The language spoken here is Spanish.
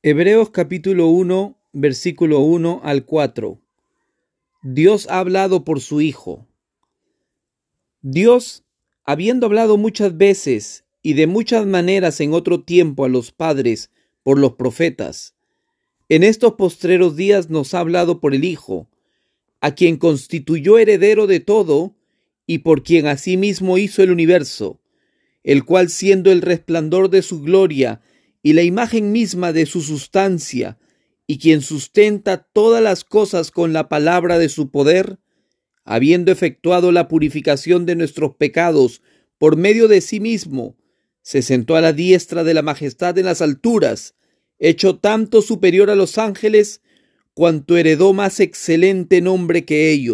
Hebreos capítulo 1, versículo 1 al 4. Dios ha hablado por su Hijo. Dios, habiendo hablado muchas veces y de muchas maneras en otro tiempo a los padres por los profetas, en estos postreros días nos ha hablado por el Hijo, a quien constituyó heredero de todo y por quien asimismo hizo el universo, el cual siendo el resplandor de su gloria y la imagen misma de su sustancia, y quien sustenta todas las cosas con la palabra de su poder, habiendo efectuado la purificación de nuestros pecados por medio de sí mismo, se sentó a la diestra de la majestad en las alturas, hecho tanto superior a los ángeles, cuanto heredó más excelente nombre que ellos